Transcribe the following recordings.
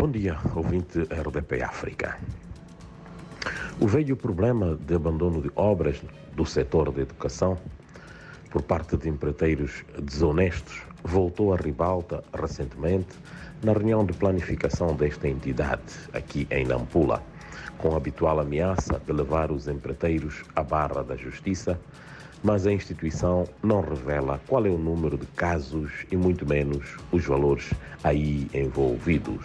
Bom dia, ouvinte RDP África. O velho problema de abandono de obras do setor da educação por parte de empreiteiros desonestos voltou à ribalta recentemente na reunião de planificação desta entidade, aqui em Nampula, com a habitual ameaça de levar os empreiteiros à barra da justiça, mas a instituição não revela qual é o número de casos e muito menos os valores aí envolvidos.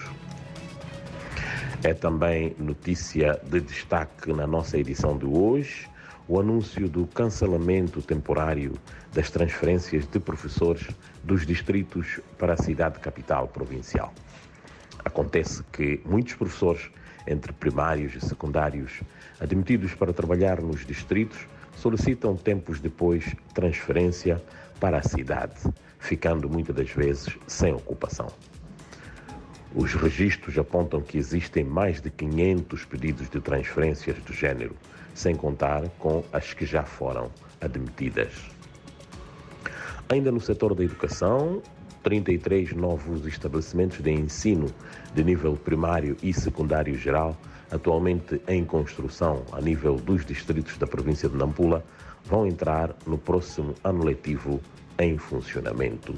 É também notícia de destaque na nossa edição de hoje o anúncio do cancelamento temporário das transferências de professores dos distritos para a cidade capital provincial. Acontece que muitos professores, entre primários e secundários, admitidos para trabalhar nos distritos, solicitam tempos depois transferência para a cidade, ficando muitas das vezes sem ocupação. Os registros apontam que existem mais de 500 pedidos de transferências do género, sem contar com as que já foram admitidas. Ainda no setor da educação, 33 novos estabelecimentos de ensino de nível primário e secundário geral, atualmente em construção a nível dos distritos da província de Nampula, vão entrar no próximo ano letivo em funcionamento.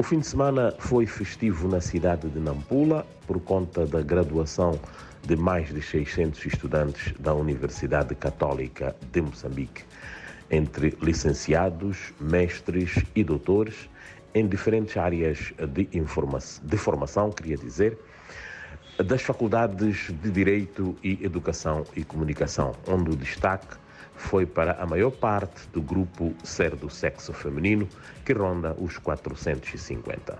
O fim de semana foi festivo na cidade de Nampula por conta da graduação de mais de 600 estudantes da Universidade Católica de Moçambique, entre licenciados, mestres e doutores em diferentes áreas de, de formação, queria dizer, das faculdades de Direito e Educação e Comunicação, onde o destaque foi para a maior parte do grupo ser do sexo feminino, que ronda os 450.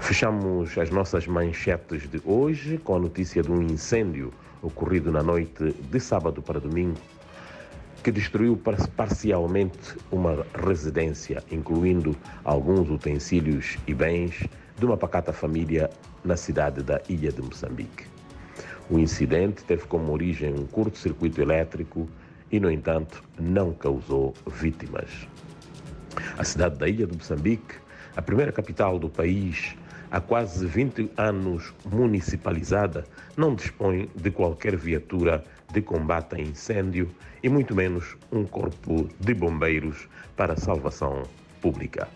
Fechamos as nossas manchetes de hoje com a notícia de um incêndio ocorrido na noite de sábado para domingo, que destruiu parcialmente uma residência, incluindo alguns utensílios e bens de uma pacata família na cidade da Ilha de Moçambique. O incidente teve como origem um curto-circuito elétrico e, no entanto, não causou vítimas. A cidade da Ilha de Moçambique, a primeira capital do país, há quase 20 anos municipalizada, não dispõe de qualquer viatura de combate a incêndio e muito menos um corpo de bombeiros para salvação pública.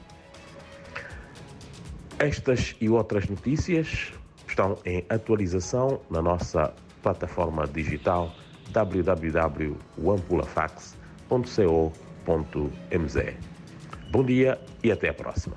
Estas e outras notícias estão em atualização na nossa plataforma digital www.ampulafax.co.mz. Bom dia e até a próxima.